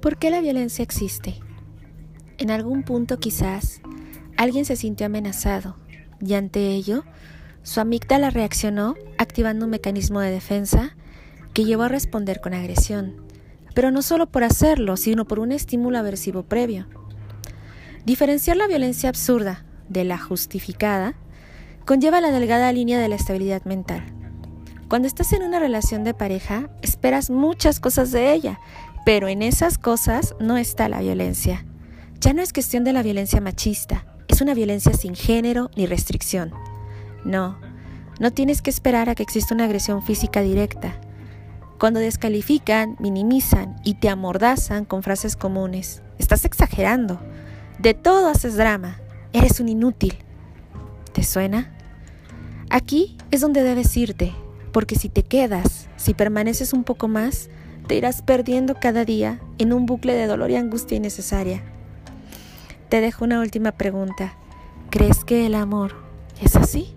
¿Por qué la violencia existe? En algún punto quizás alguien se sintió amenazado y ante ello su amígdala reaccionó activando un mecanismo de defensa que llevó a responder con agresión, pero no solo por hacerlo, sino por un estímulo aversivo previo. Diferenciar la violencia absurda de la justificada conlleva la delgada línea de la estabilidad mental. Cuando estás en una relación de pareja, esperas muchas cosas de ella, pero en esas cosas no está la violencia. Ya no es cuestión de la violencia machista, es una violencia sin género ni restricción. No, no tienes que esperar a que exista una agresión física directa. Cuando descalifican, minimizan y te amordazan con frases comunes, estás exagerando. De todo haces drama. Eres un inútil. ¿Te suena? Aquí es donde debes irte, porque si te quedas, si permaneces un poco más, te irás perdiendo cada día en un bucle de dolor y angustia innecesaria. Te dejo una última pregunta. ¿Crees que el amor es así?